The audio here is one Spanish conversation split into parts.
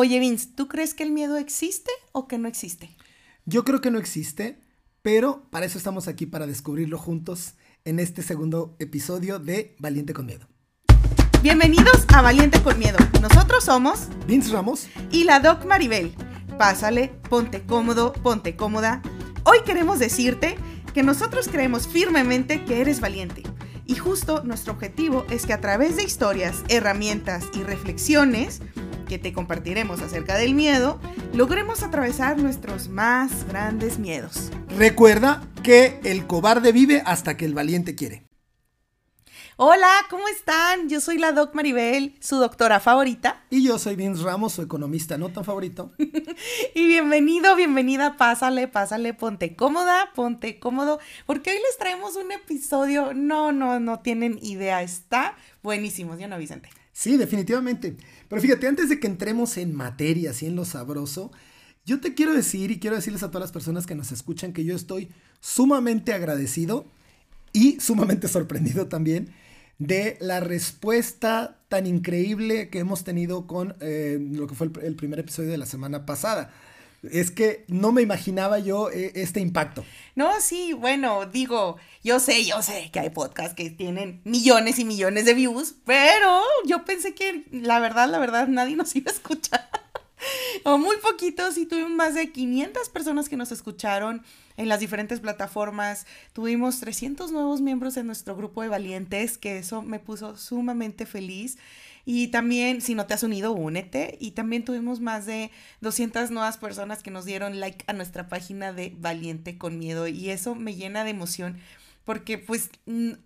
Oye, Vince, ¿tú crees que el miedo existe o que no existe? Yo creo que no existe, pero para eso estamos aquí, para descubrirlo juntos en este segundo episodio de Valiente con Miedo. Bienvenidos a Valiente con Miedo. Nosotros somos Vince Ramos y la Doc Maribel. Pásale, ponte cómodo, ponte cómoda. Hoy queremos decirte que nosotros creemos firmemente que eres valiente. Y justo nuestro objetivo es que a través de historias, herramientas y reflexiones, que te compartiremos acerca del miedo, logremos atravesar nuestros más grandes miedos. Recuerda que el cobarde vive hasta que el valiente quiere. Hola, ¿cómo están? Yo soy la Doc Maribel, su doctora favorita. Y yo soy Vince Ramos, su economista no tan favorito. y bienvenido, bienvenida, pásale, pásale, ponte cómoda, ponte cómodo, porque hoy les traemos un episodio, no, no, no tienen idea, está buenísimo, ¿sí o no, Vicente? Sí, definitivamente. Pero fíjate, antes de que entremos en materia, así en lo sabroso, yo te quiero decir y quiero decirles a todas las personas que nos escuchan que yo estoy sumamente agradecido y sumamente sorprendido también de la respuesta tan increíble que hemos tenido con eh, lo que fue el, primer episodio de la semana pasada. Es que no me imaginaba yo eh, este impacto. No, sí, bueno, digo, yo sé, yo sé que hay podcasts que tienen millones y millones de views, pero yo pensé que la verdad, la verdad, nadie nos iba a escuchar. o muy poquitos y tuvimos más de 500 personas que nos escucharon en las diferentes plataformas. Tuvimos 300 nuevos miembros en nuestro grupo de valientes, que eso me puso sumamente feliz. Y también, si no te has unido, únete. Y también tuvimos más de 200 nuevas personas que nos dieron like a nuestra página de Valiente con Miedo. Y eso me llena de emoción porque pues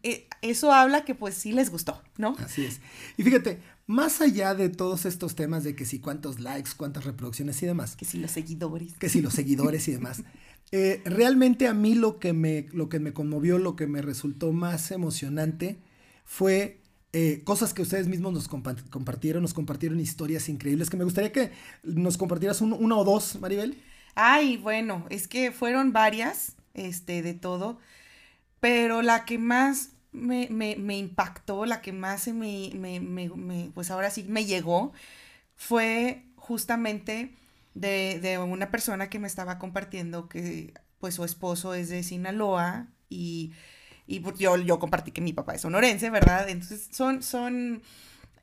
eh, eso habla que pues sí les gustó, ¿no? Así es. Y fíjate, más allá de todos estos temas de que si cuántos likes, cuántas reproducciones y demás. Que si los seguidores. Que si los seguidores y demás. Eh, realmente a mí lo que, me, lo que me conmovió, lo que me resultó más emocionante fue eh, cosas que ustedes mismos nos compartieron, nos compartieron historias increíbles, que me gustaría que nos compartieras una o dos, Maribel. Ay, bueno, es que fueron varias, este, de todo, pero la que más me, impactó, la que más me, me, pues ahora sí me llegó, fue justamente de, una persona que me estaba compartiendo que pues su esposo es de Sinaloa y, y yo, yo compartí que mi papá es sonorense, ¿verdad? Entonces son, son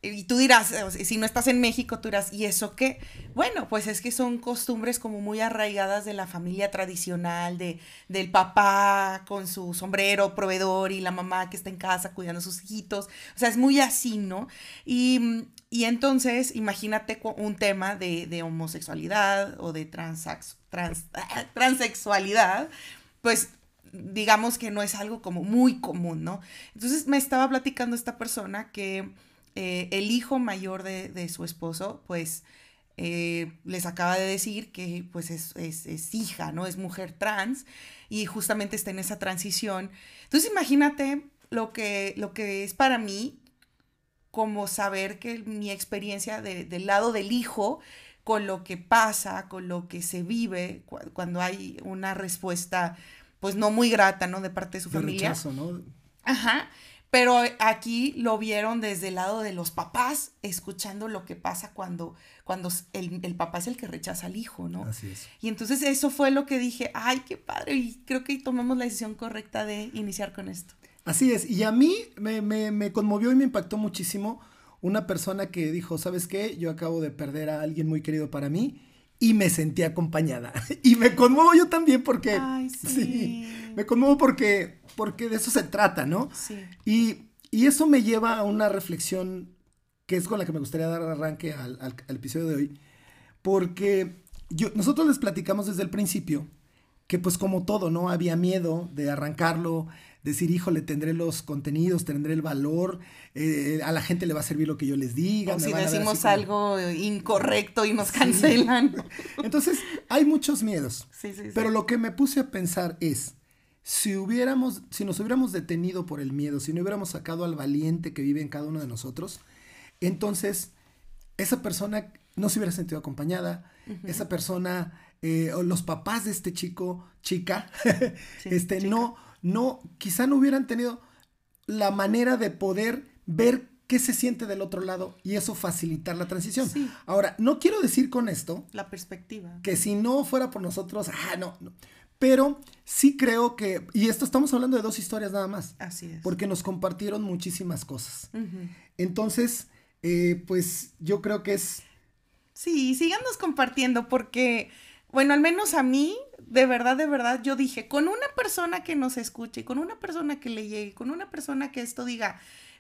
y tú dirás, si no estás en México, tú dirás, ¿y eso qué? Bueno, pues es que son costumbres como muy arraigadas de la familia tradicional, de, del papá con su sombrero proveedor y la mamá que está en casa cuidando a sus hijitos. O sea, es muy así, ¿no? Y, y entonces, imagínate un tema de, de homosexualidad o de transax, trans, transexualidad, pues digamos que no es algo como muy común, ¿no? Entonces me estaba platicando esta persona que eh, el hijo mayor de, su esposo, pues eh, les acaba de decir que pues es, es, hija, ¿no? Es mujer trans y justamente está en esa transición. Entonces imagínate lo que, lo que es para mí como saber que mi experiencia del lado del hijo, con lo que pasa, con lo que se vive cuando hay una respuesta pues no muy grata, ¿no? De parte de su familia. Rechazo, ¿no? Ajá. Pero aquí lo vieron desde el lado de los papás, escuchando lo que pasa cuando, cuando el, papá es el que rechaza al hijo, ¿no? Así es. Y entonces eso fue lo que dije, ay, qué padre, y creo que tomamos la decisión correcta de iniciar con esto. Así es, y a mí me, me, me conmovió y me impactó muchísimo una persona que dijo, ¿sabes qué? Yo acabo de perder a alguien muy querido para mí y me sentí acompañada. y me conmuevo yo también porque... Ay, sí. me conmuevo porque porque de eso se trata, ¿no? Sí. Y, eso me lleva a una reflexión que es con la que me gustaría dar arranque al, episodio de hoy, porque yo, nosotros les platicamos desde el principio que pues como todo, ¿no? Había miedo de arrancarlo, decir, híjole, tendré los contenidos, tendré el valor, eh, a la gente le va a servir lo que yo les diga. O si decimos algo incorrecto y nos cancelan. Entonces, hay muchos miedos. Sí, sí, pero lo que me puse a pensar es, si hubiéramos, si nos hubiéramos detenido por el miedo, si no hubiéramos sacado al valiente que vive en cada uno de nosotros, entonces esa persona no se hubiera sentido acompañada, esa persona, eh, o los papás de este chico, chica, este, no, no, quizá no hubieran tenido la manera de poder ver qué se siente del otro lado y eso facilitar la transición. Ahora, no quiero decir con esto... La perspectiva. Que si no fuera por nosotros, ah, no, no. Pero sí creo que, y esto estamos hablando de dos historias nada más. Así es. Porque nos compartieron muchísimas cosas. Entonces, eh, pues yo creo que es... Sí, síganos compartiendo porque, bueno, al menos a mí, de verdad, de verdad, yo dije, con una persona que nos escuche, con una persona que le llegue, con una persona que esto diga,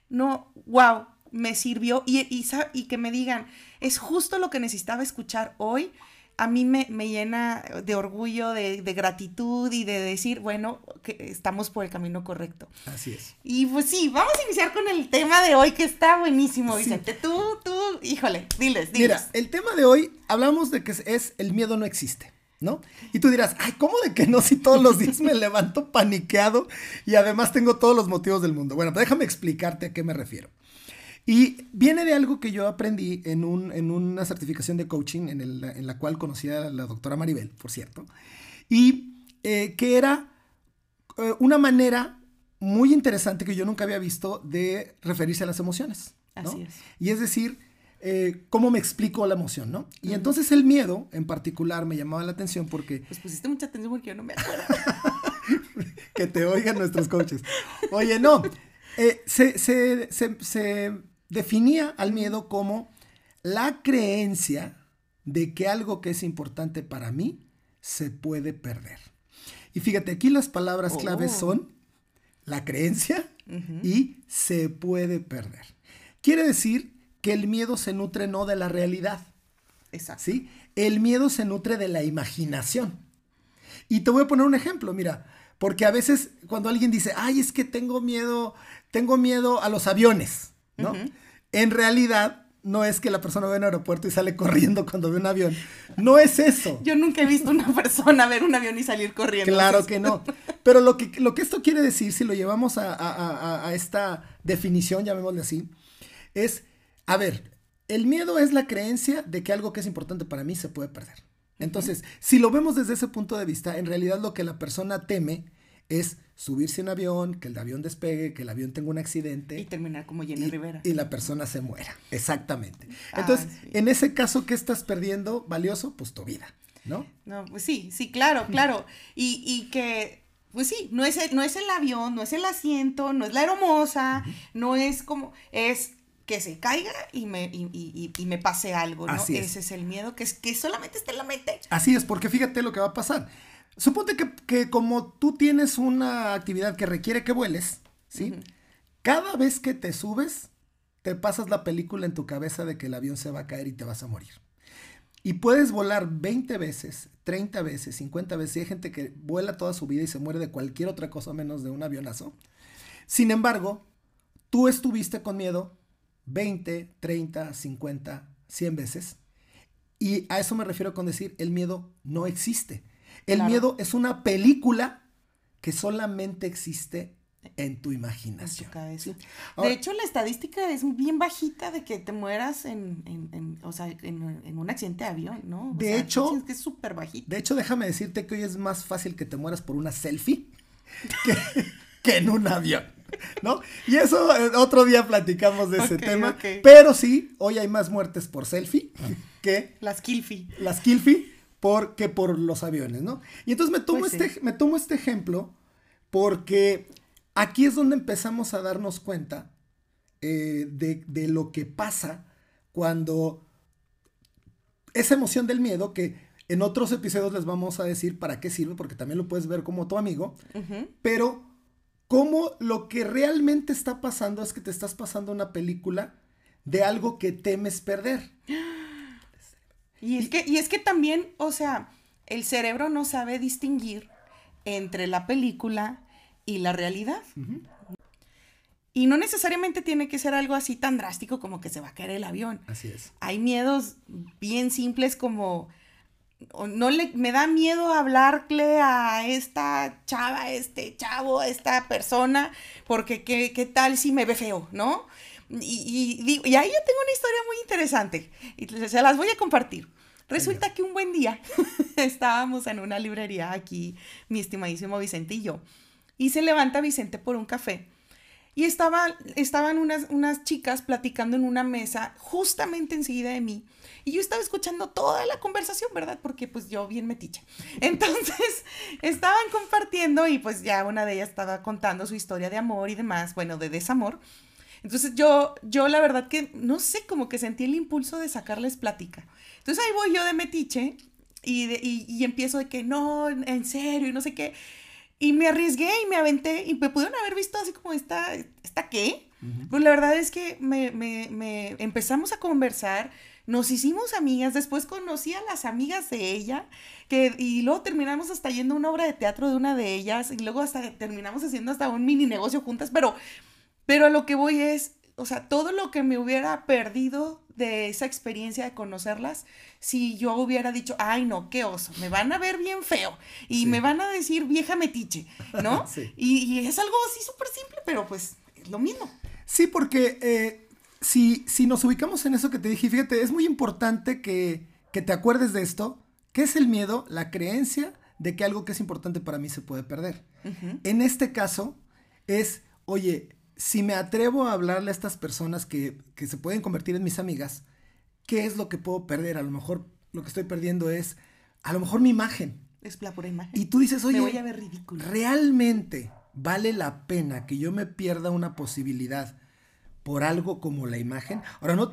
no, wow, me sirvió y, y, y que me digan, es justo lo que necesitaba escuchar hoy a mí me, llena de orgullo, de, gratitud y de decir, bueno, que estamos por el camino correcto. Así es. Y pues sí, vamos a iniciar con el tema de hoy que está buenísimo, Vicente. Tú, tú, híjole, diles, diles. Mira, el tema de hoy hablamos de que es el miedo no existe. ¿No? Y tú dirás, ay, ¿cómo de que no si todos los días me levanto paniqueado y además tengo todos los motivos del mundo? Bueno, pues déjame explicarte a qué me refiero. Y viene de algo que yo aprendí en, una certificación de coaching en, la cual conocí a la doctora Maribel, por cierto, y eh, que era eh, una manera muy interesante que yo nunca había visto de referirse a las emociones. Así es. Y es decir, eh, cómo me explico la emoción, ¿no? Y entonces el miedo en particular me llamaba la atención porque... Pues pusiste mucha atención porque yo no me acuerdo. que te oigan nuestros coaches. Oye, no, se, se, se, definía al miedo como la creencia de que algo que es importante para mí se puede perder. Y fíjate, aquí las palabras claves oh. son la creencia y se puede perder. Quiere decir que el miedo se nutre no de la realidad. Exacto. ¿sí? El miedo se nutre de la imaginación. Y te voy a poner un ejemplo, mira, porque a veces cuando alguien dice, ay, es que tengo miedo, tengo miedo a los aviones, ¿no? En realidad, no es que la persona ve un aeropuerto y sale corriendo cuando ve un avión. No es eso. Yo nunca he visto una persona ver un avión y salir corriendo. Claro que no. Pero lo que, lo que esto quiere decir, si lo llevamos a, esta definición, llamémosle así, es, a ver, el miedo es la creencia de que algo que es importante para mí se puede perder. Entonces, si lo vemos desde ese punto de vista, en realidad lo que la persona teme es subirse a un avión, que el avión despegue, que el avión tenga un accidente. Y terminar como Jenny Rivera. Y la persona se muera. Exactamente. Ah, Entonces, en ese caso, ¿qué estás perdiendo valioso? Pues tu vida, ¿no? No, pues sí, sí, claro, claro. Y, y que, pues sí, no es, el, no es el avión, no es el asiento, no es la hermosa, no es como, es que se caiga y me, y, y, me pase algo, ¿no? Ese es el miedo, que es que solamente esté en la mente. Así es, porque fíjate lo que va a pasar Suponte que, como tú tienes una actividad que requiere que vueles, ¿sí? Cada vez que te subes, te pasas la película en tu cabeza de que el avión se va a caer y te vas a morir. Y puedes volar 20 veces, 30 veces, 50 veces. Y hay gente que vuela toda su vida y se muere de cualquier otra cosa menos de un avionazo. Sin embargo, tú estuviste con miedo 20, 30, 50, 100 veces. Y a eso me refiero con decir, el miedo no existe. El miedo es una película que solamente existe en tu imaginación. de hecho, la estadística es bien bajita de que te mueras en, un accidente de avión, ¿no? de hecho, es que es súper bajita. De hecho, déjame decirte que hoy es más fácil que te mueras por una selfie que, en un avión. ¿No? Y eso eh, otro día platicamos de ese tema. Pero sí, hoy hay más muertes por selfie que. Las kilfi. Las kilfi porque por los aviones, ¿no? Y entonces me tomo, pues este, me tomo este ejemplo porque aquí es donde empezamos a darnos cuenta eh, de, lo que pasa cuando esa emoción del miedo que en otros episodios les vamos a decir para qué sirve, porque también lo puedes ver como tu amigo, pero cómo lo que realmente está pasando es que te estás pasando una película de algo que temes perder. Y es, que, y es que también, o sea, el cerebro no sabe distinguir entre la película y la realidad. Y no necesariamente tiene que ser algo así tan drástico como que se va a caer el avión. Así es. Hay miedos bien simples como no le me da miedo hablarle a esta chava, este chavo, esta persona, porque qué, qué tal si me ve feo, ¿no? Y, y, ahí yo tengo una historia muy interesante y se las voy a compartir. Resulta que un buen día estábamos en una librería aquí, mi estimadísimo Vicente y yo, y se levanta Vicente por un café y estaba, estaban unas, unas chicas platicando en una mesa justamente enseguida de mí. Y yo estaba escuchando toda la conversación, ¿verdad? Porque pues yo bien metiche. Entonces, estaban compartiendo y pues ya una de ellas estaba contando su historia de amor y demás, bueno, de desamor. Entonces yo, yo la verdad que, no sé, como que sentí el impulso de sacarles plática. Entonces ahí voy yo de metiche y, y, y empiezo de que no, en serio, y no sé qué. Y me arriesgué y me aventé y me pudieron haber visto así como esta, ¿esta qué? Pues la verdad es que me, me, me, empezamos a conversar, nos hicimos amigas, después conocí a las amigas de ella, que, y luego terminamos hasta yendo a una obra de teatro de una de ellas, y luego hasta terminamos haciendo hasta un mini negocio juntas, pero, pero a lo que voy es, o sea, todo lo que me hubiera perdido de esa experiencia de conocerlas, si yo hubiera dicho, ay no, qué oso, me van a ver bien feo y me van a decir vieja metiche, ¿no? sí. y, y, es algo así súper simple, pero pues es lo mismo. Sí, porque eh, si, si nos ubicamos en eso que te dije, fíjate, es muy importante que, que te acuerdes de esto. ¿Qué es el miedo? La creencia de que algo que es importante para mí se puede perder. Uh -huh. En este caso es, oye, si me atrevo a hablarle a estas personas que, que, se pueden convertir en mis amigas, ¿qué es lo que puedo perder? A lo mejor lo que estoy perdiendo es, a lo mejor mi imagen. Es la pura imagen. Y tú dices, oye, me voy a ver ridículo. realmente vale la pena que yo me pierda una posibilidad por algo como la imagen. Ahora, no,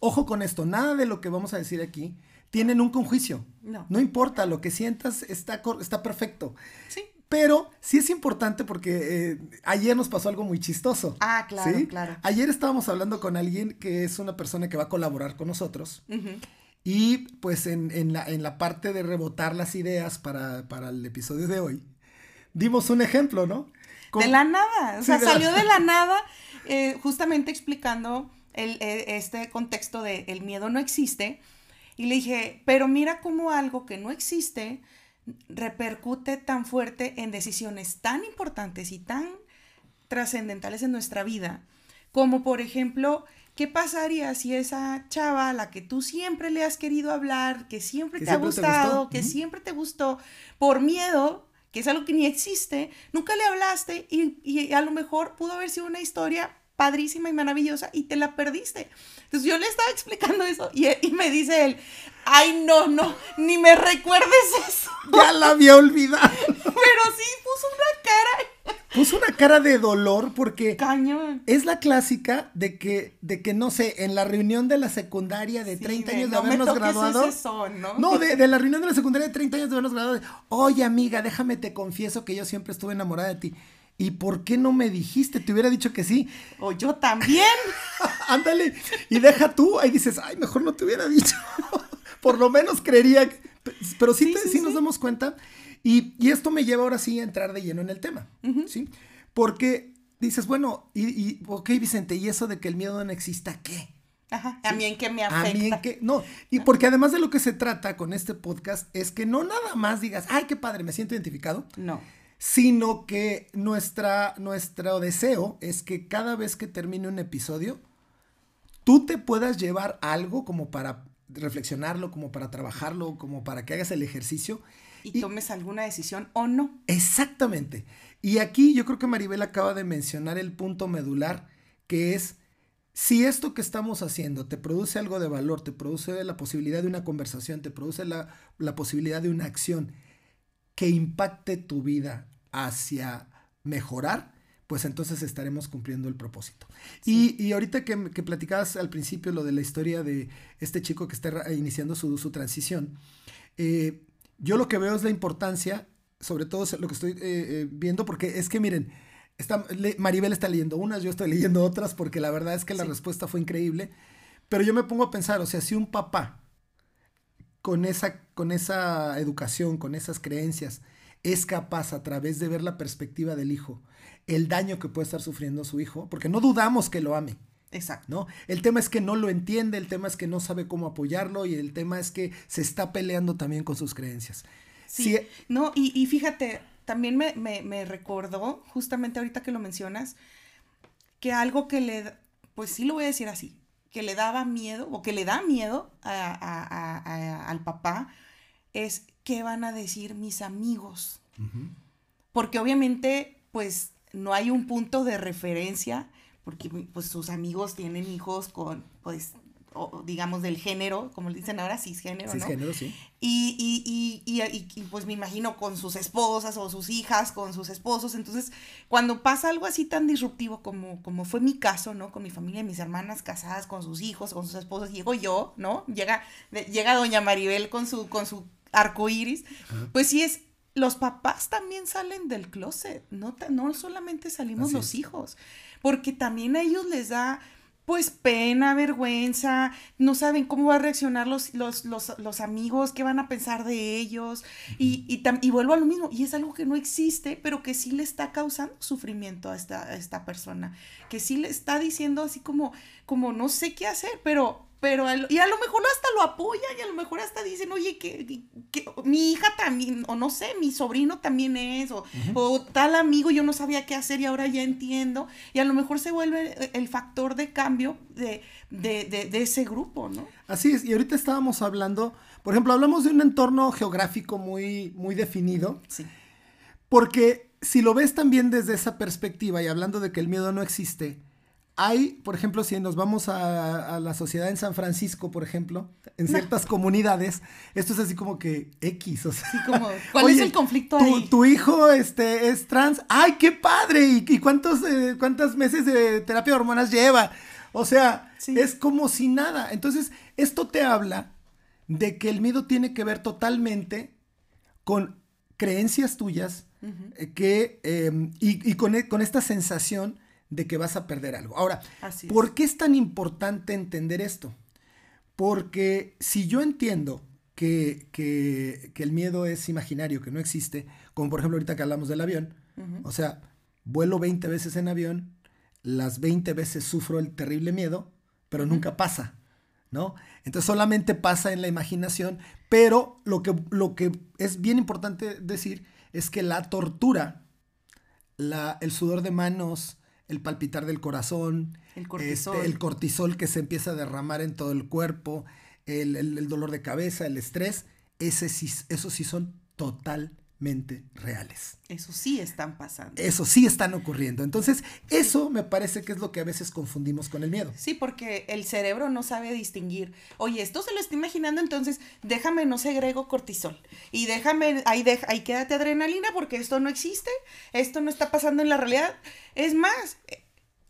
ojo con esto, nada de lo que vamos a decir aquí tiene nunca un juicio. No. No importa, lo que sientas está, está perfecto. Sí. Pero sí es importante porque eh, ayer nos pasó algo muy chistoso. Ah, claro, ¿sí? claro. Ayer estábamos hablando con alguien que es una persona que va a colaborar con nosotros. Uh -huh. Y pues en, en, la, en, la, parte de rebotar las ideas para, para, el episodio de hoy, dimos un ejemplo, ¿no? Con... De la nada, o sea, sí, de salió la... de la nada eh, justamente explicando el, este contexto de el miedo no existe. Y le dije, pero mira cómo algo que no existe repercute tan fuerte en decisiones tan importantes y tan trascendentales en nuestra vida, como por ejemplo, ¿qué pasaría si esa chava a la que tú siempre le has querido hablar, que siempre que te siempre ha gustado, te que siempre te gustó, por miedo, que es algo que ni existe, nunca le hablaste y, y a lo mejor pudo haber sido una historia padrísima y maravillosa y te la perdiste. Entonces yo le estaba explicando eso y, y, me dice él, ay no, no, ni me recuerdes eso. Ya la había olvidado. Pero sí puso una cara. Puso una cara de dolor porque Cañón. es la clásica de que, de que, no sé, en la reunión de la secundaria de 30 sí, años de, no habernos graduado. Ese son, ¿no? no, de, de, la reunión de la secundaria de 30 años de habernos graduado. Oye, amiga, déjame te confieso que yo siempre estuve enamorada de ti. ¿Y por qué no me dijiste? Te hubiera dicho que sí. O yo también. Ándale. y deja tú. Ahí dices, ay, mejor no te hubiera dicho. por lo menos creería. Que... Pero sí, sí, te, sí, sí, nos damos cuenta. Y, y, esto me lleva ahora sí a entrar de lleno en el tema. Uh -huh. ¿Sí? Porque dices, bueno, y, y, ok, Vicente, ¿y eso de que el miedo no exista qué? Ajá, a mí en qué me afecta. A mí en qué, no, y porque además de lo que se trata con este podcast es que no nada más digas, ay, qué padre, me siento identificado. No sino que nuestra, nuestro deseo es que cada vez que termine un episodio, tú te puedas llevar algo como para reflexionarlo, como para trabajarlo, como para que hagas el ejercicio. Y, y tomes alguna decisión o no. Exactamente. Y aquí yo creo que Maribel acaba de mencionar el punto medular, que es, si esto que estamos haciendo te produce algo de valor, te produce la posibilidad de una conversación, te produce la, la posibilidad de una acción, que impacte tu vida hacia mejorar, pues entonces estaremos cumpliendo el propósito. Sí. Y, y, ahorita que, que, platicabas al principio lo de la historia de este chico que está iniciando su, su transición, eh, yo lo que veo es la importancia, sobre todo lo que estoy eh, eh, viendo, porque es que miren, está, le, Maribel está leyendo unas, yo estoy leyendo otras, porque la verdad es que la sí. respuesta fue increíble, pero yo me pongo a pensar, o sea, si un papá con esa, con esa educación, con esas creencias, es capaz a través de ver la perspectiva del hijo, el daño que puede estar sufriendo su hijo, porque no dudamos que lo ame. Exacto. ¿no? El tema es que no lo entiende, el tema es que no sabe cómo apoyarlo y el tema es que se está peleando también con sus creencias. Sí, sí. no, y, y, fíjate, también me, me, me recordó, justamente ahorita que lo mencionas, que algo que le, pues sí lo voy a decir así, que le daba miedo o que le da miedo a, a, a, al papá es qué van a decir mis amigos. Uh -huh. Porque obviamente, pues no hay un punto de referencia, porque pues sus amigos tienen hijos con, pues, digamos, del género, como le dicen ahora, cisgénero, cisgénero sí. Y, y, y, y, pues me imagino con sus esposas o sus hijas, con sus esposos. Entonces, cuando pasa algo así tan disruptivo como, como fue mi caso, ¿no? Con mi familia, mis hermanas casadas, con sus hijos, con sus esposos, llego yo, ¿no? Llega, llega doña Maribel con su, con su arco iris. Pues sí es, los papás también salen del closet, no, no solamente salimos los hijos, porque también a ellos les da pues pena, vergüenza, no saben cómo va a reaccionar los, los, los, los amigos, qué van a pensar de ellos, y, y, y, vuelvo a lo mismo, y es algo que no existe, pero que sí le está causando sufrimiento a esta, a esta persona, que sí le está diciendo así como, como no sé qué hacer, pero pero y a lo mejor hasta lo apoya y a lo mejor hasta dicen, oye, que, mi hija también, o no sé, mi sobrino también es, o, tal amigo, yo no sabía qué hacer y ahora ya entiendo, y a lo mejor se vuelve el factor de cambio de, de ese grupo, ¿no? Así es, y ahorita estábamos hablando, por ejemplo, hablamos de un entorno geográfico muy, muy definido, sí. porque si lo ves también desde esa perspectiva y hablando de que el miedo no existe, hay, por ejemplo, si nos vamos a, la sociedad en San Francisco, por ejemplo, en ciertas comunidades, esto es así como que X, o sea. como, ¿cuál es el conflicto tu, ahí? Tu hijo este, es trans, ¡ay, qué padre! ¿Y, cuántos, eh, cuántos meses de terapia de hormonas lleva? O sea, es como si nada. Entonces, esto te habla de que el miedo tiene que ver totalmente con creencias tuyas eh, que, em, y, con, e, con esta sensación de que vas a perder algo. Ahora, ¿por qué es tan importante entender esto? Porque si yo entiendo que, el miedo es imaginario, que no existe, como por ejemplo ahorita que hablamos del avión, o sea, vuelo 20 veces en avión, las 20 veces sufro el terrible miedo, pero nunca pasa, ¿no? Entonces solamente pasa en la imaginación, pero lo que, lo que es bien importante decir es que la tortura, la, el sudor de manos, el palpitar del corazón, el cortisol. Este, el cortisol que se empieza a derramar en todo el cuerpo, el, dolor de cabeza, el estrés, ese sí, esos sí son totalmente reales. Eso sí están pasando. Eso sí están ocurriendo. Entonces, eso me parece que es lo que a veces confundimos con el miedo. Sí, porque el cerebro no sabe distinguir. Oye, esto se lo está imaginando, entonces déjame, no segrego cortisol. Y déjame, ahí, ahí quédate adrenalina porque esto no existe, esto no está pasando en la realidad. Es más,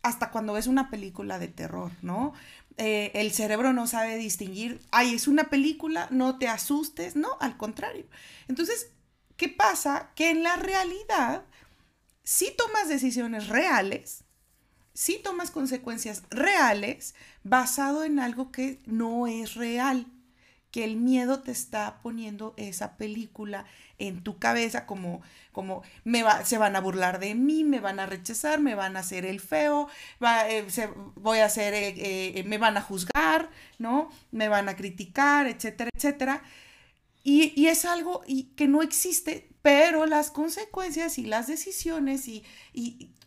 hasta cuando ves una película de terror, ¿no? Eh, el cerebro no sabe distinguir, ay, es una película, no te asustes, no, al contrario. Entonces, ¿Qué pasa? Que en la realidad, si tomas decisiones reales, si tomas consecuencias reales basado en algo que no es real, que el miedo te está poniendo esa película en tu cabeza como, como me va, se van a burlar de mí, me van a rechazar, me van a hacer el feo, eh, voy a hacer, eh, eh, me van a juzgar, ¿no? Me van a criticar, etcétera, etcétera. Y, es algo que no existe, pero las consecuencias y las decisiones y,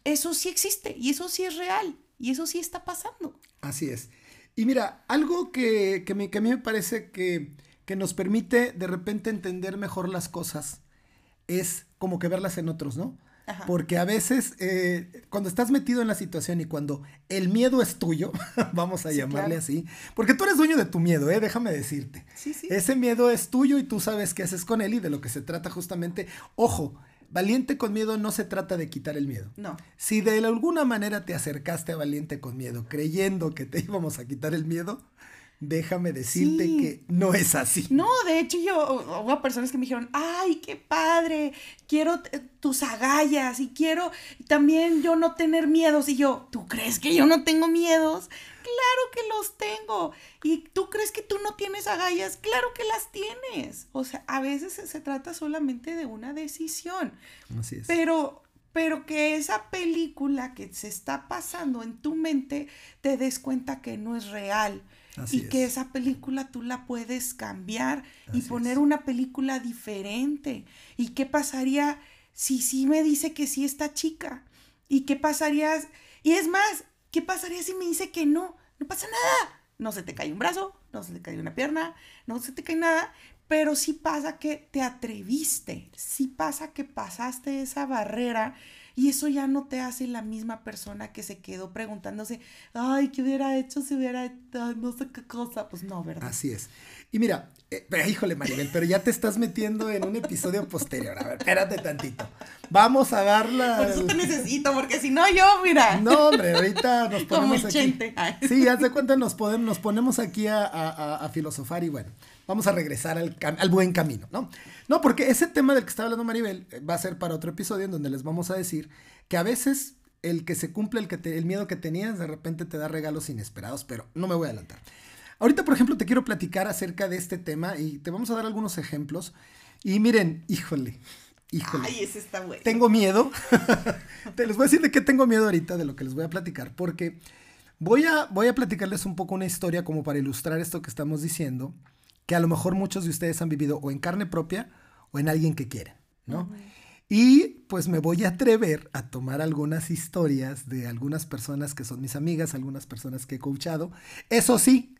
eso sí existe y eso sí es real y eso sí está pasando. Así es. Y mira, algo que, que, a mí me parece que, que nos permite de repente entender mejor las cosas es como que verlas en otros, ¿no? Porque a veces, eh, cuando estás metido en la situación y cuando el miedo es tuyo, vamos a llamarle así, porque tú eres dueño de tu miedo, ¿eh? déjame decirte. Ese miedo es tuyo y tú sabes qué haces con él y de lo que se trata justamente. Ojo, Valiente con miedo no se trata de quitar el miedo. No. Si de alguna manera te acercaste a Valiente con miedo creyendo que te íbamos a quitar el miedo, déjame decirte que no es así. No, de hecho yo, hubo personas que me dijeron, ay, qué padre, quiero tus agallas y quiero también yo no tener miedos. Y yo, ¿tú crees que yo no tengo miedos? Claro que los tengo. ¿Y tú crees que tú no tienes agallas? Claro que las tienes. O sea, a veces se, trata solamente de una decisión. Así es. Pero pero que esa película que se está pasando en tu mente te des cuenta que no es real, y que esa película tú la puedes cambiar y poner una película diferente. ¿Y qué pasaría si sí me dice que sí esta chica? ¿Y qué pasaría? Y es más, ¿qué pasaría si me dice que no? No pasa nada. No se te cae un brazo, no se te cae una pierna, no se te cae nada, pero sí pasa que te atreviste, sí pasa que pasaste esa barrera Y eso ya no te hace la misma persona que se quedó preguntándose, ay, ¿qué hubiera hecho si hubiera hecho no sé qué cosa? Pues no, ¿verdad? Así es. Y mira, eh, híjole Maribel, pero ya te estás metiendo en un episodio posterior. A ver, espérate tantito. Vamos a darla. Por eso te necesito, porque si no yo, mira. No, hombre, ahorita nos ponemos Como el aquí. Sí, haz de cuenta, nos, podemos, nos ponemos aquí a, a- a filosofar y bueno, vamos a regresar al, al buen camino, ¿no? No, porque ese tema del que está hablando Maribel eh, va a ser para otro episodio en donde les vamos a decir que a veces el que se cumple el, que te- el miedo que tenías de repente te da regalos inesperados, pero no me voy a adelantar. Ahorita, por ejemplo, te quiero platicar acerca de este tema y te vamos a dar algunos ejemplos. Y miren, híjole, híjole. Ay, ese está bueno. Tengo miedo. Te les voy a decir de qué tengo miedo ahorita, de lo que les voy a platicar, porque voy a, voy a platicarles un poco una historia como para ilustrar esto que estamos diciendo, que a lo mejor muchos de ustedes han vivido o en carne propia o en alguien que quieren, ¿no? Y pues me voy a atrever a tomar algunas historias de algunas personas que son mis amigas, algunas personas que he coachado. Eso sí,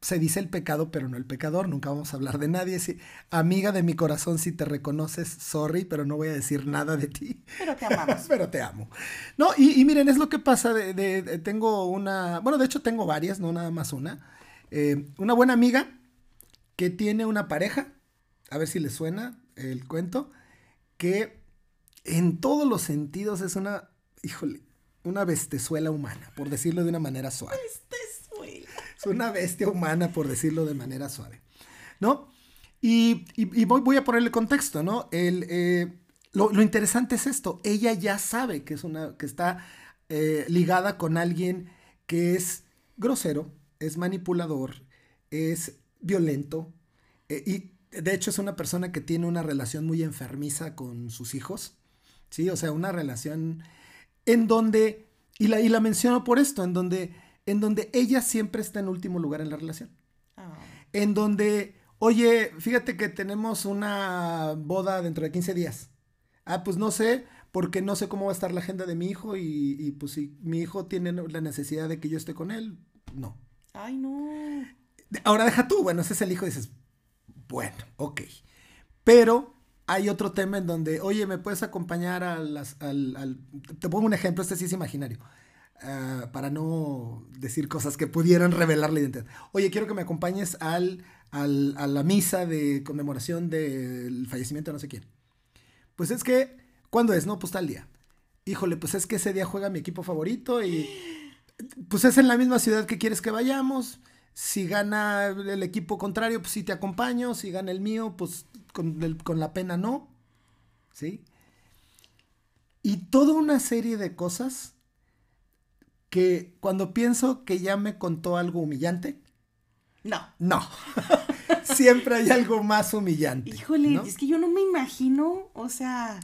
se dice el pecado, pero no el pecador. Nunca vamos a hablar de nadie. Sí, amiga de mi corazón, si te reconoces, sorry, pero no voy a decir nada de ti. Pero te amamos. pero te amo. No, y, y miren, es lo que pasa. De, de- de- tengo una, bueno, de hecho tengo varias, no nada más una. Eh, una buena amiga que tiene una pareja, a ver si le suena el cuento, que en todos los sentidos es una, híjole, una bestezuela humana, por decirlo de una manera suave. Este suelo. Es una bestia humana, por decirlo de manera suave. ¿No? Y, y- y voy, voy a ponerle contexto, ¿no? El, eh, lo, lo interesante es esto. Ella ya sabe que, es una, que está eh, ligada con alguien que es grosero, es manipulador, es violento. eh, y de hecho es una persona que tiene una relación muy enfermiza con sus hijos. Sí, o sea, una relación en donde, y la, y la menciono por esto, en donde, en donde ella siempre está en último lugar en la relación. Ah, En donde, oye, fíjate que tenemos una boda dentro de 15 días. Ah, pues no sé, porque no sé cómo va a estar la agenda de mi hijo y, y, pues si mi hijo tiene la necesidad de que yo esté con él, no. Ay, no. Ahora deja tú, bueno, ese es el hijo, dices, bueno, ok. Pero hay otro tema en donde, oye, ¿me puedes acompañar a las, al, al- Te pongo un ejemplo, este sí es imaginario, ah, para no decir cosas que pudieran revelar la identidad. Oye, quiero que me acompañes al, al- a la misa de conmemoración del fallecimiento de no sé quién. Pues es que, ¿cuándo es? No, pues tal día. Híjole, pues es que ese día juega mi equipo favorito y pues es en la misma ciudad que quieres que vayamos. Si gana el equipo contrario, pues sí te acompaño. Si gana el mío, pues con, el- con la pena no. ¿Sí? Y toda una serie de cosas que cuando pienso que ya me contó algo humillante, No. no. Siempre hay algo más humillante. Híjole, ¿no? es que yo no me imagino, o sea,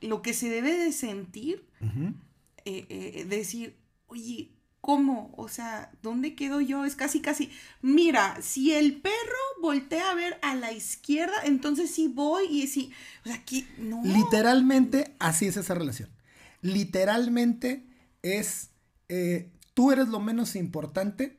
lo que se debe de sentir, eh, eh, decir, oye, ¿cómo? O sea, ¿dónde quedo yo? Es casi, casi, mira, si el perro voltea a ver a la izquierda, entonces sí voy y sí, o sea, aquí, no. Literalmente así es esa relación. Literalmente es, eh, tú eres lo menos importante.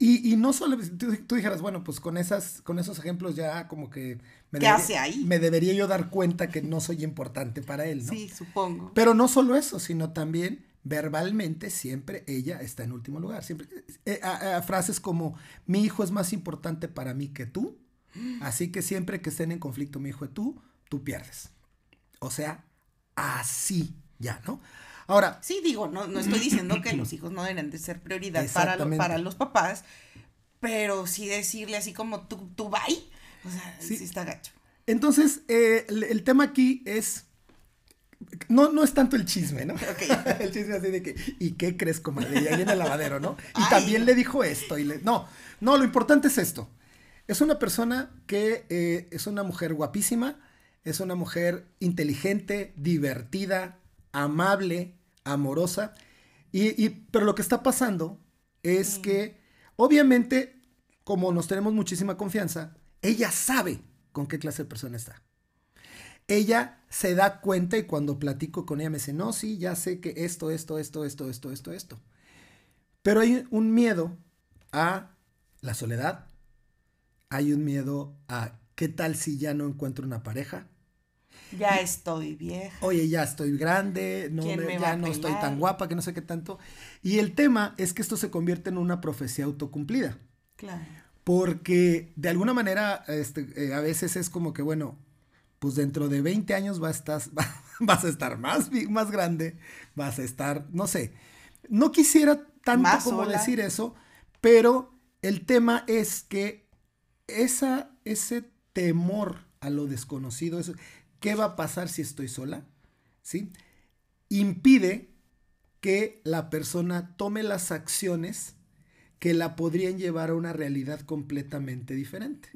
Y, y no solo, tú, tú dijeras, bueno, pues con, esas, con esos ejemplos ya como que... Me ¿Qué hace ahí? Me debería yo dar cuenta que no soy importante para él, ¿no? Sí, supongo. Pero no solo eso, sino también verbalmente siempre ella está en último lugar. Siempre, eh, a- a frases como, mi hijo es más importante para mí que tú, así que siempre que estén en conflicto mi hijo y tú, tú pierdes. O sea, así ya, ¿no? Ahora, Sí, digo, no, no estoy diciendo que los hijos no deben de ser prioridad para, lo- para los papás, pero sí decirle así como tú, tú bye, o sea, Sí. sí, está gacho. entonces, eh, el, el tema aquí es... No, no es tanto el chisme, ¿no? El chisme así de que, ¿y qué crees, comadre? Y ahí en el lavadero, ¿no? Y Ay. también le dijo esto. Y le, no, no, lo importante es esto. Es una persona que eh, es una mujer guapísima, es una mujer inteligente, divertida, amable, amorosa. Y, y- pero lo que está pasando es que, obviamente, como nos tenemos muchísima confianza, ella sabe con qué clase de persona está. Ella se da cuenta y cuando platico con ella me dice, no, sí, ya sé que esto, esto, esto, esto, esto, esto, esto. Pero hay un miedo a la soledad, hay un miedo a qué tal si ya no encuentro una pareja, Ya estoy vieja. Oye, ya estoy grande, no ¿Quién me- ya no estoy tan guapa, que no sé qué tanto. Y el tema es que esto se convierte en una profecía autocumplida. Claro. Porque de alguna manera, este, eh, a veces es como que, bueno, pues dentro de 20 años vas a estar, vas a estar más, más grande, vas a estar, no sé. No quisiera tanto Más como sola. decir eso, pero el tema es que esa, ese temor a lo desconocido, eso, ¿qué va a pasar si estoy sola? ¿Sí? Impide que la persona tome las acciones que la podrían llevar a una realidad completamente diferente.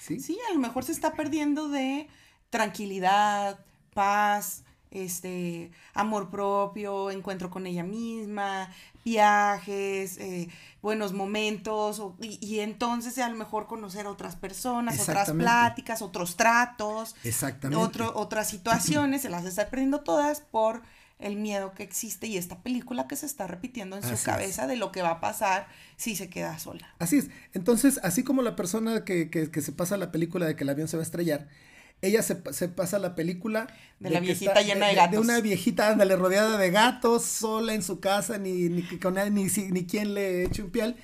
¿sí? Sí, a lo mejor se está perdiendo de tranquilidad, paz, este, amor propio, encuentro con ella misma, viajes, eh, buenos momentos, o- y, y entonces a lo mejor conocer a otras personas, otras pláticas, otros tratos, Exactamente. otro, otras situaciones, se las está perdiendo todas por el miedo que existe y esta película que se está repitiendo en Así su es. cabeza de lo que va a pasar si se queda sola. Así es. Entonces, así como la persona que, que- que se pasa la película de que el avión se va a estrellar, ella se, se pasa la película De la viejita llena de gatos. De una viejita, ándale, rodeada de gatos, sola en su casa, ni, ni, con nadie, ni, si- ni quien le eche un pial.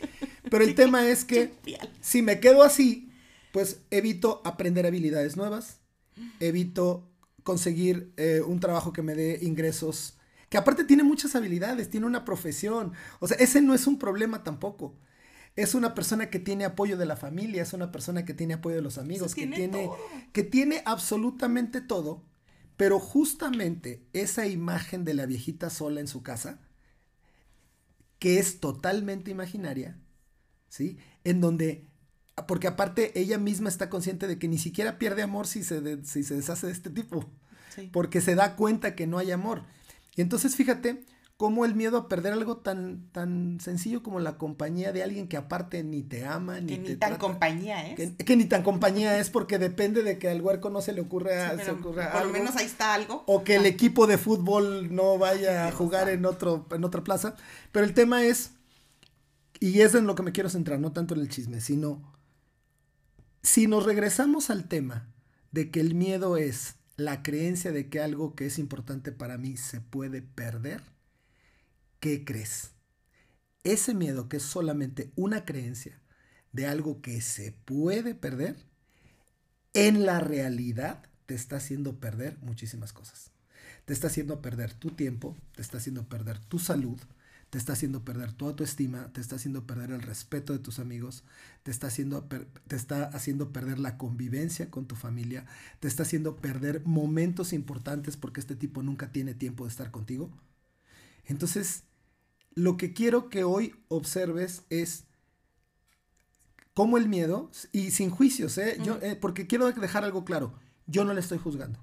Pero el tema es que si me quedo así, pues evito aprender habilidades nuevas, evito conseguir eh, un trabajo que me dé ingresos, que aparte tiene muchas habilidades, tiene una profesión, o sea, ese no es un problema tampoco. Es una persona que tiene apoyo de la familia, es una persona que tiene apoyo de los amigos, que tiene que tiene absolutamente todo, pero justamente esa imagen de la viejita sola en su casa, que es totalmente imaginaria, ¿sí? En donde, porque aparte ella misma está consciente de que ni siquiera pierde amor si se, de- si se deshace de este tipo, Sí. porque se da cuenta que no hay amor. Y entonces fíjate cómo el miedo a perder algo tan, tan sencillo como la compañía de alguien que aparte ni te ama, ni Que te ni tan trata- compañía es. que, que ni tan compañía es porque depende de que al huerco no se le ocurra, Sí, se ocurra por lo menos ahí está algo. o que el equipo de fútbol no vaya a jugar en otro en otra plaza, pero el tema es y es en lo que me quiero centrar, no tanto en el chisme, sino si nos regresamos al tema de que el miedo es la creencia de que algo que es importante para mí se puede perder, ¿qué crees? Ese miedo que es solamente una creencia de algo que se puede perder, en la realidad te está haciendo perder muchísimas cosas. Te está haciendo perder tu tiempo, te está haciendo perder tu salud, te está haciendo perder tu autoestima, te está haciendo perder el respeto de tus amigos, te está haciendo, te está haciendo perder la convivencia con tu familia, te está haciendo perder momentos importantes porque este tipo nunca tiene tiempo de estar contigo. Entonces, lo que quiero que hoy observes es cómo el miedo, y sin juicios, ¿eh? Yo, eh, porque quiero dejar algo claro, yo no le estoy juzgando.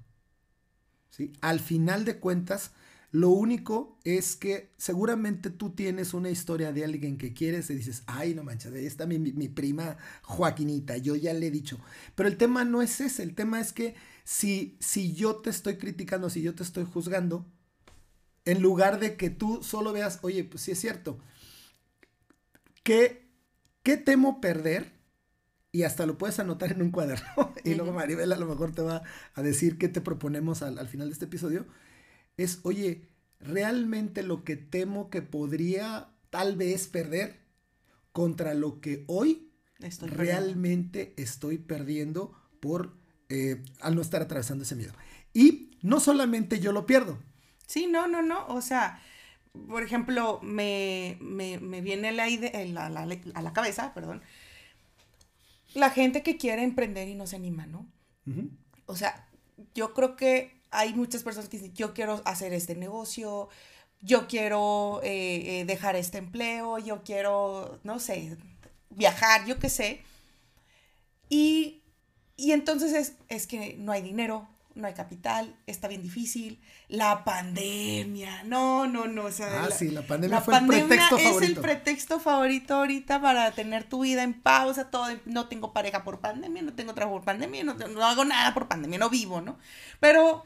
¿sí? Al final de cuentas, lo único es que seguramente tú tienes una historia de alguien que quieres y dices, ay, no manches, ahí está mi, mi- mi prima Joaquinita, yo ya le he dicho. Pero el tema no es ese, el tema es que si, si yo te estoy criticando, si yo te estoy juzgando, en lugar de que tú solo veas, oye, pues sí es cierto, ¿qué, qué temo perder? Y hasta lo puedes anotar en un cuaderno. y luego. Maribel a lo mejor te va a decir qué te proponemos al, al final de este episodio. Es, oye, realmente lo que temo que podría tal vez perder contra lo que hoy Estoy realmente estoy perdiendo por eh, al no estar atravesando ese miedo. Y no solamente yo lo pierdo. Sí, no, no, no. O sea, por ejemplo, me, me, me viene la idea, eh, la- la- a la cabeza, perdón, la gente que quiere emprender y no se anima, ¿no? O sea, yo creo que hay muchas personas que dicen, yo quiero hacer este negocio, yo quiero eh, eh, dejar este empleo, yo quiero, no sé, viajar, yo qué sé. Y, y entonces es, es que no hay dinero, no hay capital, está bien difícil, la pandemia, no, no, no, o sea, Ah, la- sí, la pandemia la fue el pandemia pretexto es favorito. el pretexto favorito ahorita para tener tu vida en pausa, todo, no tengo pareja por pandemia, no tengo trabajo por pandemia, no, no hago nada por pandemia, no vivo, ¿no? Pero,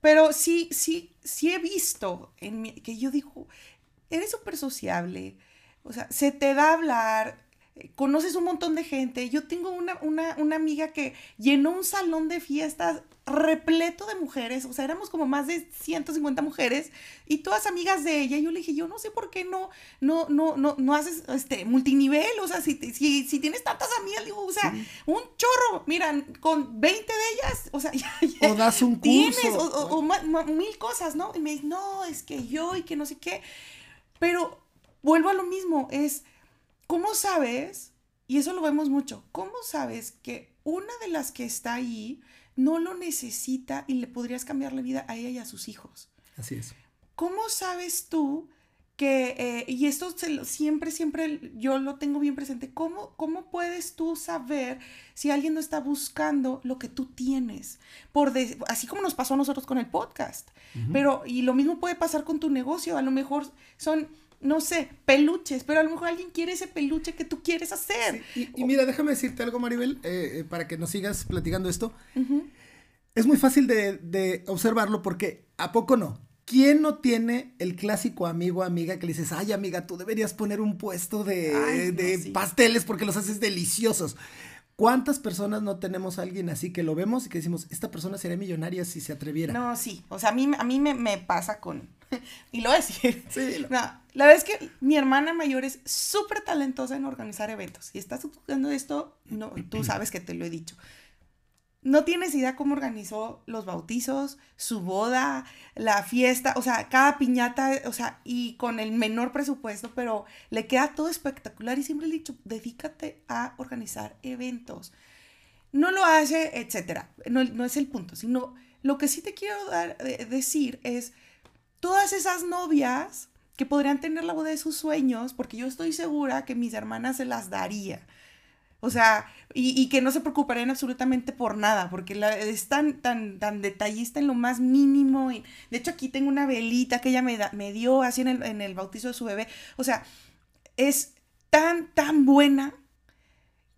pero sí, sí, sí he visto en mi- que yo digo, eres súper sociable, o sea, se te da a hablar, conoces un montón de gente. Yo tengo una, una, una, amiga que llenó un salón de fiestas repleto de mujeres, o sea, éramos como más de 150 mujeres y todas amigas de ella. Y yo le dije, yo no sé por qué no, no, no, no, no haces este multinivel, o sea, si, si, si tienes tantas amigas, digo, o sea, un chorro, mira, con 20 de ellas, o sea, ya, o das un curso. Tienes, o, mil cosas, ¿no? Y me dice, no, es que yo y que no sé qué. Pero vuelvo a lo mismo, es ¿Cómo sabes? Y eso lo vemos mucho. ¿Cómo sabes que una de las que está ahí no lo necesita y le podrías cambiar la vida a ella y a sus hijos? Así es. ¿Cómo sabes tú que, eh, y esto siempre, siempre yo lo tengo bien presente, ¿cómo, ¿cómo puedes tú saber si alguien no está buscando lo que tú tienes? Por así como nos pasó a nosotros con el podcast. Pero, y lo mismo puede pasar con tu negocio, a lo mejor son no sé, peluches, pero a lo mejor alguien quiere ese peluche que tú quieres hacer. Y, mira, déjame decirte algo, Maribel, eh, eh, para que nos sigas platicando esto. Es muy fácil de, observarlo porque ¿a poco no? ¿Quién no tiene el clásico amigo o amiga que le dices, ay amiga, tú deberías poner un puesto de, pasteles porque los haces deliciosos? ¿Cuántas personas no tenemos a alguien así que lo vemos y que decimos, esta persona sería millonaria si se atreviera? No, sí. O sea, a mí, a mí me, pasa con... y lo voy a decir. Sí. No, la verdad es que mi hermana mayor es súper talentosa en organizar eventos. Y estás escuchando esto, no, tú sabes que te lo he dicho no tienes idea cómo organizó los bautizos, su boda, la fiesta, o sea, cada piñata, o sea, y con el menor presupuesto, pero le queda todo espectacular y siempre le he dicho, dedícate a organizar eventos. No lo hace, etcétera. No, no es el punto, sino lo que sí te quiero dar, eh, decir es todas esas novias que podrían tener la boda de sus sueños, porque yo estoy segura que mis hermanas se las daría o sea, y, que no se preocuparían absolutamente por nada, porque es tan, tan, tan detallista en lo más mínimo. Y, de hecho, aquí tengo una velita que ella me, me dio así en el, en el bautizo de su bebé. O sea, es tan, tan buena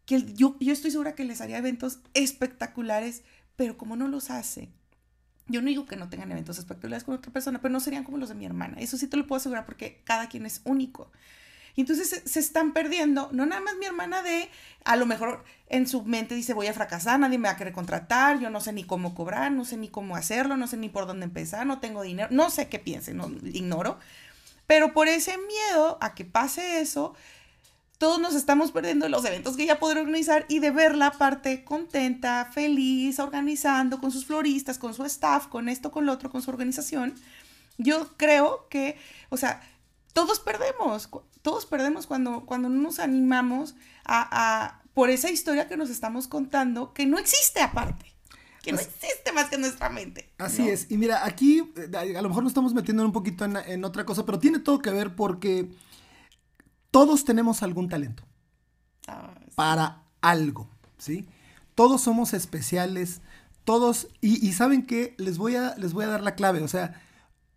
que yo, yo estoy segura que les haría eventos espectaculares, pero como no los hace, yo no digo que no tengan eventos espectaculares con otra persona, pero no serían como los de mi hermana. Eso sí te lo puedo asegurar porque cada quien es único. Y entonces se, están perdiendo, no nada más mi hermana de, a lo mejor en su mente dice, voy a fracasar, nadie me va a querer contratar, yo no sé ni cómo cobrar, no sé ni cómo hacerlo, no sé ni por dónde empezar, no tengo dinero, no sé qué piense, no, ignoro. Pero por ese miedo a que pase eso, todos nos estamos perdiendo los eventos que ella podría organizar y de ver la parte contenta, feliz, organizando con sus floristas, con su staff, con esto, con lo otro, con su organización. Yo creo que, o sea, todos perdemos todos perdemos cuando, cuando no nos animamos a, por esa historia que nos estamos contando, que no existe aparte. Que no existe más que en nuestra mente. Así es. Y mira, aquí eh, a lo mejor nos estamos metiendo un poquito en, otra cosa, pero tiene todo que ver porque todos tenemos algún talento. Ah, para algo, ¿sí? Todos somos especiales, todos, y, y, saben que les voy a, les voy a dar la clave, o sea,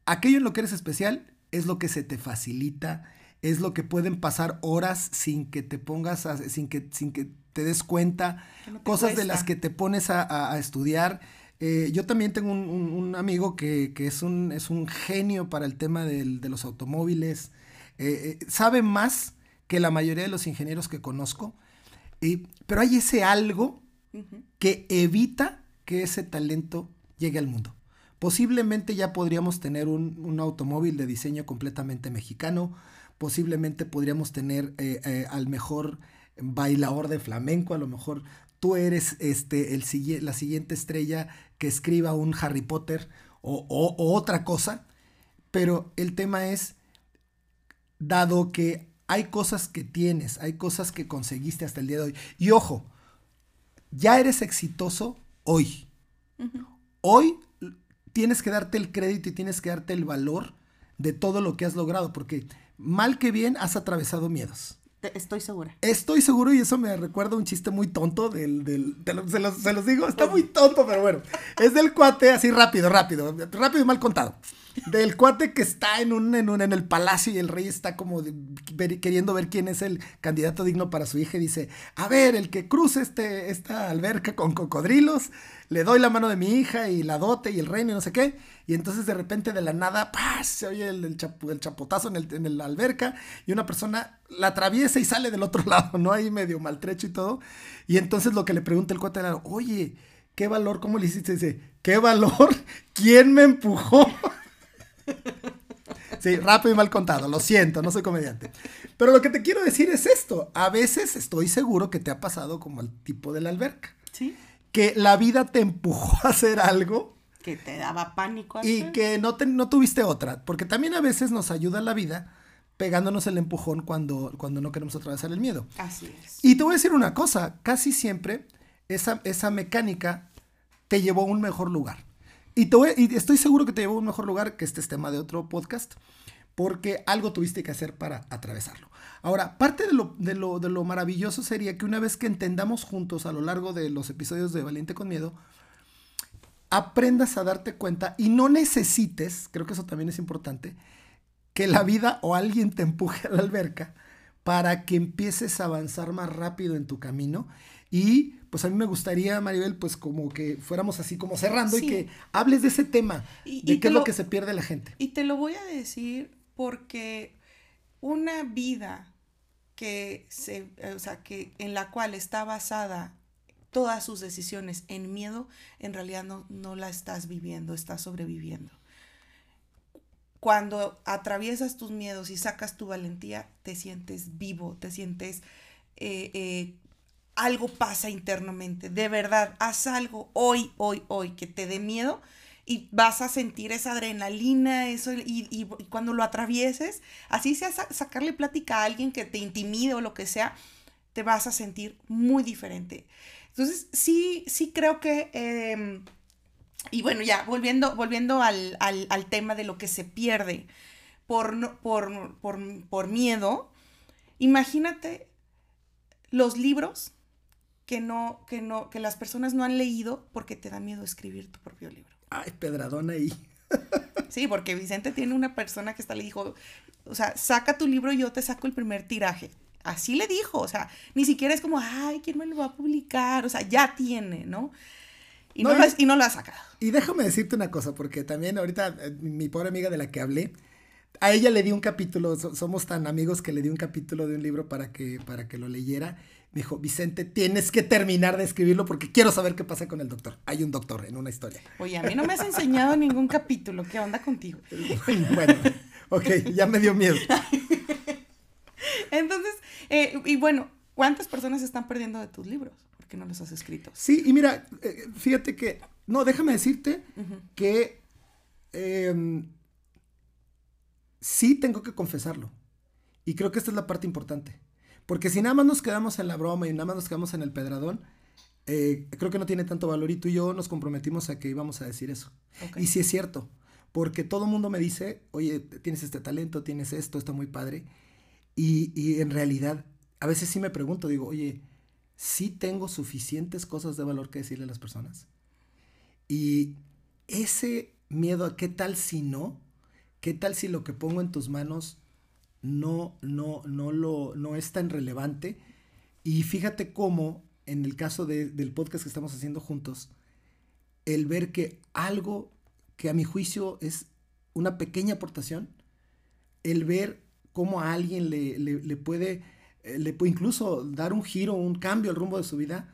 aquello en lo que eres especial es lo que se te facilita, es lo que pueden pasar horas sin que te pongas, sin, que, sin que te des cuenta, cosas de las que te pones a, estudiar. Eh, yo también tengo un, amigo que, es, un, es un genio para el tema de los automóviles. Eh, eh, sabe más que la mayoría de los ingenieros que conozco, pero hay ese algo que evita que ese talento llegue al mundo. Posiblemente ya podríamos tener un, un automóvil de diseño completamente mexicano, posiblemente podríamos tener eh, eh, al mejor bailador de flamenco, a lo mejor tú eres este, el, la siguiente estrella que escriba un Harry Potter o, otra cosa, pero el tema es, dado que hay cosas que tienes, hay cosas que conseguiste hasta el día de hoy, y ojo, ya eres exitoso hoy. Hoy tienes que darte el crédito y tienes que darte el valor de todo lo que has logrado, porque mal que bien has atravesado miedos. Estoy segura. Estoy seguro y eso me recuerda un chiste muy tonto del... del se, los, se, los, digo, está muy tonto, pero bueno. Es del cuate así rápido, rápido, rápido y mal contado. Del cuate que está en un, en un en el palacio y el rey está como queriendo ver quién es el candidato digno para su hija y dice, a ver, el que cruce este, esta alberca con cocodrilos, le doy la mano de mi hija y la dote y el reino y no sé qué. Y entonces de repente de la nada, se oye el, chapotazo en, el, en la alberca y una persona la atraviesa y sale del otro lado, ¿no? Ahí medio maltrecho y todo. Y entonces lo que le pregunta el cuate oye, ¿qué valor? ¿Cómo le hiciste? Dice, ¿qué valor? ¿Quién me empujó? Sí, rápido y mal contado, lo siento, no soy comediante. Pero lo que te quiero decir es esto, a veces estoy seguro que te ha pasado como el tipo de la alberca. Sí. Que la vida te empujó a hacer algo Que te daba pánico. y hacer. que no, te- no tuviste otra, porque también a veces nos ayuda la vida pegándonos el empujón cuando, cuando no queremos atravesar el miedo. Así es. Y te voy a decir una cosa, casi siempre esa, esa mecánica te llevó a un mejor lugar. Y, te voy- y estoy seguro que te llevó a un mejor lugar, que este es tema de otro podcast, porque algo tuviste que hacer para atravesarlo. Ahora, parte de lo, de lo, de lo maravilloso sería que una vez que entendamos juntos a lo largo de los episodios de Valiente con Miedo, aprendas a darte cuenta y no necesites, creo que eso también es importante, que la vida o alguien te empuje a la alberca para que empieces a avanzar más rápido en tu camino. Y pues a mí me gustaría, Maribel, pues como que fuéramos así como cerrando Sí. y que hables de ese tema, Y- de y qué es lo lo- que se pierde la gente. Y te lo voy a decir porque una vida que se, eh, o sea, que en la cual está basada todas sus decisiones en miedo, en realidad no, no la estás viviendo, estás sobreviviendo. Cuando atraviesas tus miedos y sacas tu valentía, te sientes vivo, te sientes eh, eh, algo pasa internamente. De verdad, haz algo hoy, hoy, hoy que te dé miedo y vas a sentir esa adrenalina, eso, y, y- cuando lo atravieses, así sea sa- sacarle plática a alguien que te intimide o lo que sea, te vas a sentir muy diferente. Entonces, sí, sí creo que, em, y bueno, ya, volviendo, volviendo al, al- al tema de lo que se pierde por, por, por, por miedo, imagínate los libros que no, que no, que las personas no han leído porque te da miedo escribir tu propio libro. Ay, pedradón ahí. Sí, porque Vicente tiene una persona que está le dijo, o sea, saca tu libro y yo te saco el primer tiraje. Así le dijo, o sea, ni siquiera es como, ay, ¿quién me lo va a publicar? O sea, ya tiene, ¿no? Y no, No, lo, y- no lo ha sacado. Y déjame decirte una cosa, porque también ahorita eh, mi pobre amiga de la que hablé, a ella le di un capítulo, so- somos tan amigos que le di un capítulo de un libro para que, para que lo leyera. Me dijo, Vicente, tienes que terminar de escribirlo porque quiero saber qué pasa con el doctor. Hay un doctor en una historia. Oye, a mí no me has enseñado ningún capítulo. ¿Qué onda contigo? bueno, ok, ya me dio miedo. Entonces, eh, y bueno, ¿cuántas personas están perdiendo de tus libros? Porque no los has escrito. Sí, y mira, eh, fíjate que, no, déjame decirte que em, sí tengo que confesarlo. Y creo que esta es la parte importante. Porque si nada más nos quedamos en la broma y nada más nos quedamos en el pedradón, eh, creo que no tiene tanto valor y tú y yo nos comprometimos a que íbamos a decir eso. Y sí es cierto, porque todo el mundo me dice, oye, tienes este talento, tienes esto, está muy padre. Y, y en realidad, a veces sí me pregunto, digo, oye, ¿sí tengo suficientes cosas de valor que decirle a las personas? Y ese miedo a qué tal si no, qué tal si lo que pongo en tus manos no, no, no, lo, no es tan relevante. Y fíjate cómo, en el caso de- del podcast que estamos haciendo juntos, el ver que algo que a mi juicio es una pequeña aportación, el ver cómo a alguien le, le- le puede, eh, le puede incluso dar un giro, un cambio al rumbo de su vida,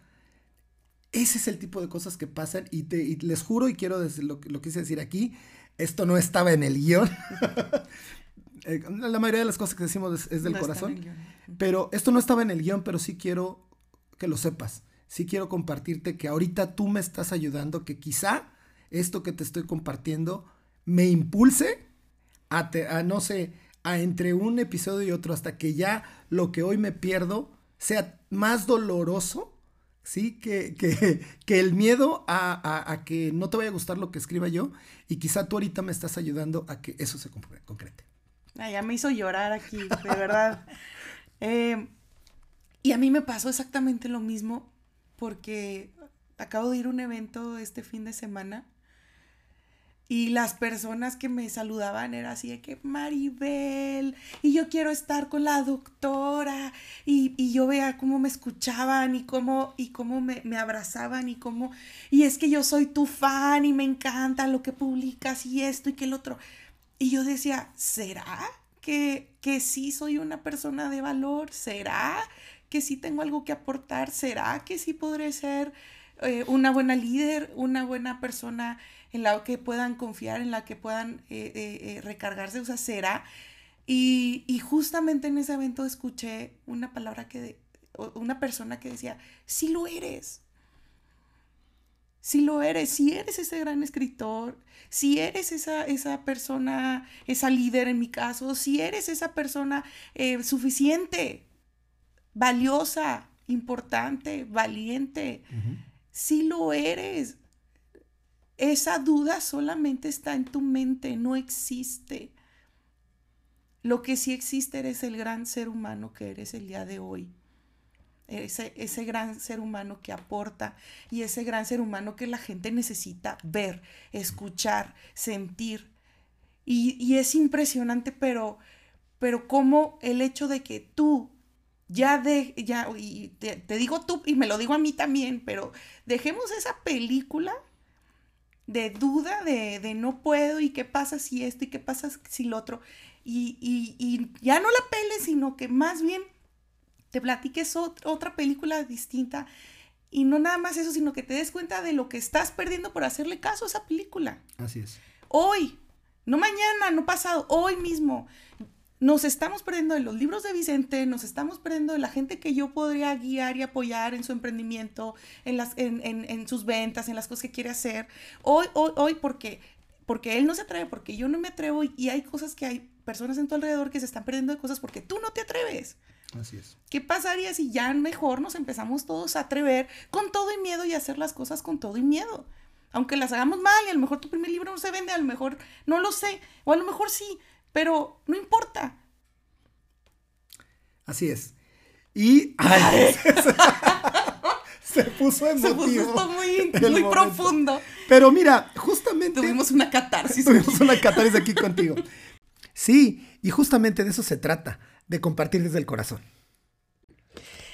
ese es el tipo de cosas que pasan y, te, y les juro y quiero decir lo, lo quise decir aquí, esto no estaba en el guion. Eh, la mayoría de las cosas que decimos es, es del No corazón. Pero esto no estaba en el guion, pero sí quiero que lo sepas. Sí quiero compartirte que ahorita tú me estás ayudando, que quizá esto que te estoy compartiendo me impulse a, te- a, no sé, a entre un episodio y otro, hasta que ya lo que hoy me pierdo sea más doloroso, ¿sí? Que, que, que el miedo a, a- a que no te vaya a gustar lo que escriba yo, y quizá tú ahorita me estás ayudando a que eso se concre- concrete. Ay, ya me hizo llorar aquí, de verdad. Eh, y a mí me pasó exactamente lo mismo porque acabo de ir a un evento este fin de semana y las personas que me saludaban era así de que Maribel, y yo quiero estar con la doctora, y, y yo veía cómo me escuchaban y cómo, y cómo me, me abrazaban y cómo, y es que yo soy tu fan y me encanta lo que publicas y esto y que el otro. Y yo decía, ¿será que, que sí soy una persona de valor? ¿Será que sí tengo algo que aportar? ¿Será que sí podré ser eh, una buena líder, una buena persona en la que puedan confiar, en la que puedan eh, eh, recargarse? O sea, ¿será? Y, y, justamente en ese evento escuché una palabra que, una persona que decía, sí lo eres. Si lo eres, si eres ese gran escritor, si eres esa, esa persona, esa líder en mi caso, si eres esa persona eh, suficiente, valiosa, importante, valiente, si lo eres. Esa duda solamente está en tu mente, no existe. Lo que sí existe eres el gran ser humano que eres el día de hoy ese, ese gran ser humano que aporta y ese gran ser humano que la gente necesita ver, escuchar, sentir. Y, es impresionante, pero, pero como el hecho de que tú ya de, ya, y te, digo tú y me lo digo a mí también, pero dejemos esa película de duda, de, de, no puedo y qué pasa si esto y qué pasa si lo otro, y, y, y ya no la pele, sino que más bien te platiques otra película distinta y no nada más eso, sino que te des cuenta de lo que estás perdiendo por hacerle caso a esa película. Así es. Hoy, no mañana, no pasado, hoy mismo. Nos estamos perdiendo de los libros de Vicente, nos estamos perdiendo de la gente que yo podría guiar y apoyar en su emprendimiento, en, las, en, en, sus ventas, en las cosas que quiere hacer. Hoy, hoy, hoy, porque, porque él no se atreve, porque yo no me atrevo y, y hay cosas que hay personas en tu alrededor que se están perdiendo de cosas porque tú no te atreves. Así es. ¿Qué pasaría si ya mejor nos empezamos todos a atrever con todo y miedo y hacer las cosas con todo y miedo? Aunque las hagamos mal y a lo mejor tu primer libro no se vende, a lo mejor no lo sé, o a lo mejor sí, pero no importa. Así es. Y se puso emotivo. Se puso muy, muy profundo. Pero mira, justamente tuvimos una catarsis. Tuvimos una catarsis aquí contigo. Sí, y justamente de eso se trata de compartir desde el corazón.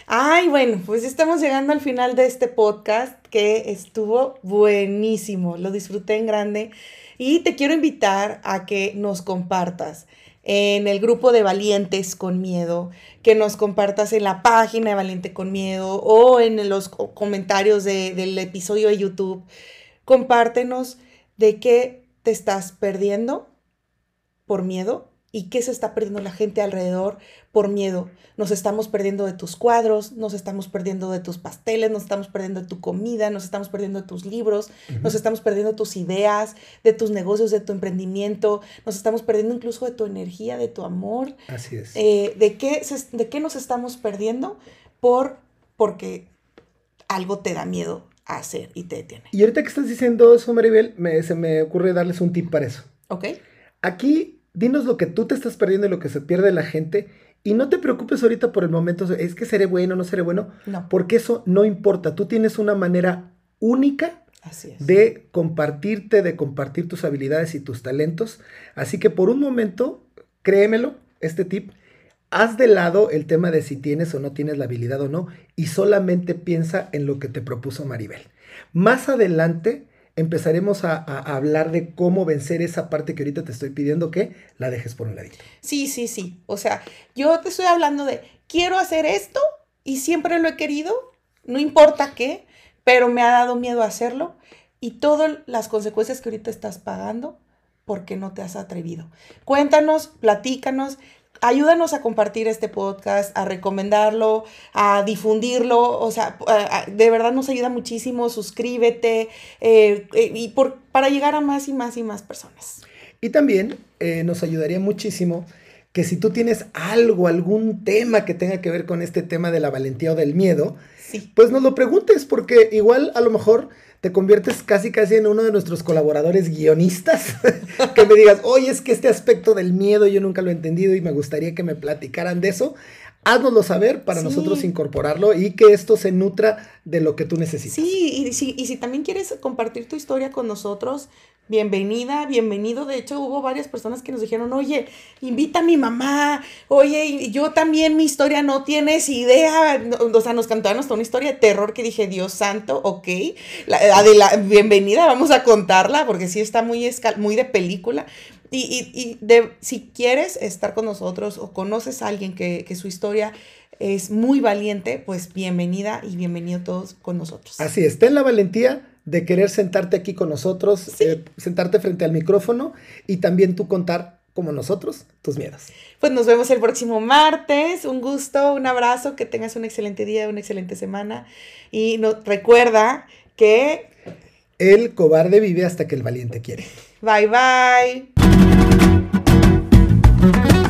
Ay, bueno, pues estamos llegando al final de este podcast que estuvo buenísimo, lo disfruté en grande y te quiero invitar a que nos compartas en el grupo de Valientes con Miedo, que nos compartas en la página de Valiente con Miedo o en los comentarios del episodio de YouTube. Compártenos de qué te estás perdiendo por miedo ¿Y qué se está perdiendo la gente alrededor por miedo? Nos estamos perdiendo de tus cuadros, nos estamos perdiendo de tus pasteles, nos estamos perdiendo de tu comida, nos estamos perdiendo de tus libros, nos estamos perdiendo de tus ideas, de tus negocios, de tu emprendimiento, nos estamos perdiendo incluso de tu energía, de tu amor. Así es. Eh, ¿de, qué ¿De qué nos estamos perdiendo? Por, porque algo te da miedo a hacer y te detiene. Y ahorita que estás diciendo eso, Maribel, me, se me ocurre darles un tip para eso. Ok. Aquí dinos lo que tú te estás perdiendo y lo que se pierde la gente. Y no te preocupes ahorita por el momento, es que seré bueno, no seré bueno, no. porque eso no importa. Tú tienes una manera única de compartirte, de compartir tus habilidades y tus talentos. Así que por un momento, créemelo, este tip, haz de lado el tema de si tienes o no tienes la habilidad o no y solamente piensa en lo que te propuso Maribel. Más adelante empezaremos a, hablar de cómo vencer esa parte que ahorita te estoy pidiendo que la dejes por un ladito. Sí, sí, sí. O sea, yo te estoy hablando de, quiero hacer esto y siempre lo he querido, no importa qué, pero me ha dado miedo hacerlo y todas las consecuencias que ahorita estás pagando porque no te has atrevido. Cuéntanos, platícanos, ayúdanos a compartir este podcast, a recomendarlo, a difundirlo. O sea, de verdad nos ayuda muchísimo. Suscríbete eh, eh, y por, para llegar a más y más y más personas. Y también eh, nos ayudaría muchísimo que si tú tienes algo, algún tema que tenga que ver con este tema de la valentía o del miedo, pues nos lo preguntes, porque igual a lo mejor te conviertes casi casi en uno de nuestros colaboradores guionistas, que me digas, oye, es que este aspecto del miedo yo nunca lo he entendido y me gustaría que me platicaran de eso. Haznoslo saber para nosotros incorporarlo y que esto se nutra de lo que tú necesitas. Sí, y si, y si también quieres compartir tu historia con nosotros, bienvenida, bienvenido. De hecho, hubo varias personas que nos dijeron, oye, invita a mi mamá, oye, yo también mi historia no tienes idea. O sea, nos cantaron hasta una historia de terror que dije, Dios santo, ok, la, bienvenida, vamos a contarla, porque sí está muy, muy de película. Y, y, de, si quieres estar con nosotros o conoces a alguien que, que su historia es muy valiente, pues bienvenida y bienvenido todos con nosotros. Así es, ten la valentía de querer sentarte aquí con nosotros, eh, sentarte frente al micrófono y también tú contar como nosotros tus miedos. Pues nos vemos el próximo martes. Un gusto, un abrazo, que tengas un excelente día, una excelente semana. Y no, recuerda que... El cobarde vive hasta que el valiente quiere. Bye bye. Mm-hmm.